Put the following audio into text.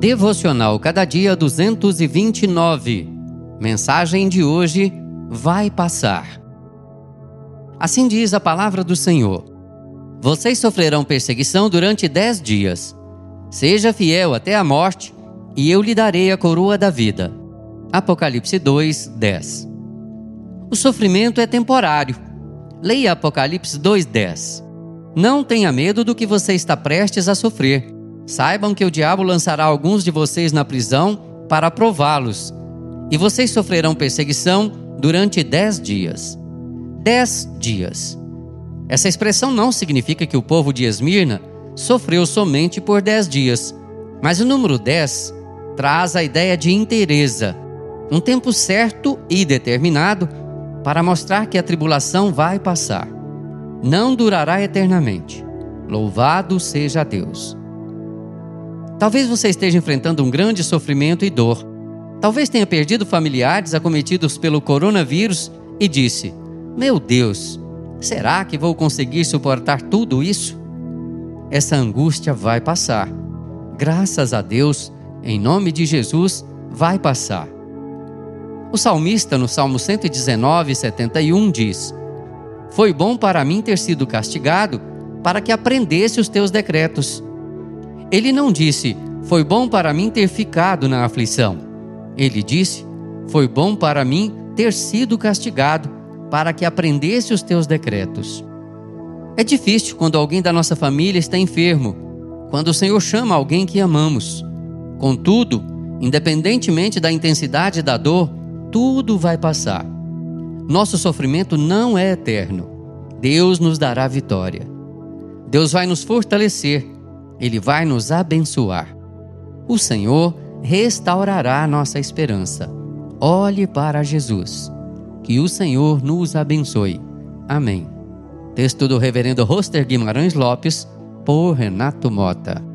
Devocional Cada Dia 229. Mensagem de hoje: Vai passar. Assim diz a palavra do Senhor: Vocês sofrerão perseguição durante dez dias. Seja fiel até a morte, e eu lhe darei a coroa da vida. Apocalipse 2, 10. O sofrimento é temporário. Leia Apocalipse 2, 10. Não tenha medo do que você está prestes a sofrer. Saibam que o diabo lançará alguns de vocês na prisão para prová-los, e vocês sofrerão perseguição durante dez dias. Dez dias. Essa expressão não significa que o povo de Esmirna sofreu somente por dez dias, mas o número dez traz a ideia de inteireza, um tempo certo e determinado para mostrar que a tribulação vai passar. Não durará eternamente. Louvado seja Deus. Talvez você esteja enfrentando um grande sofrimento e dor. Talvez tenha perdido familiares acometidos pelo coronavírus e disse: Meu Deus, será que vou conseguir suportar tudo isso? Essa angústia vai passar. Graças a Deus, em nome de Jesus, vai passar. O salmista, no Salmo 119, 71, diz: Foi bom para mim ter sido castigado, para que aprendesse os teus decretos. Ele não disse: Foi bom para mim ter ficado na aflição. Ele disse: Foi bom para mim ter sido castigado, para que aprendesse os teus decretos. É difícil quando alguém da nossa família está enfermo, quando o Senhor chama alguém que amamos. Contudo, independentemente da intensidade da dor, tudo vai passar. Nosso sofrimento não é eterno. Deus nos dará vitória. Deus vai nos fortalecer ele vai nos abençoar. O Senhor restaurará nossa esperança. Olhe para Jesus. Que o Senhor nos abençoe. Amém. Texto do Reverendo Roster Guimarães Lopes, por Renato Mota.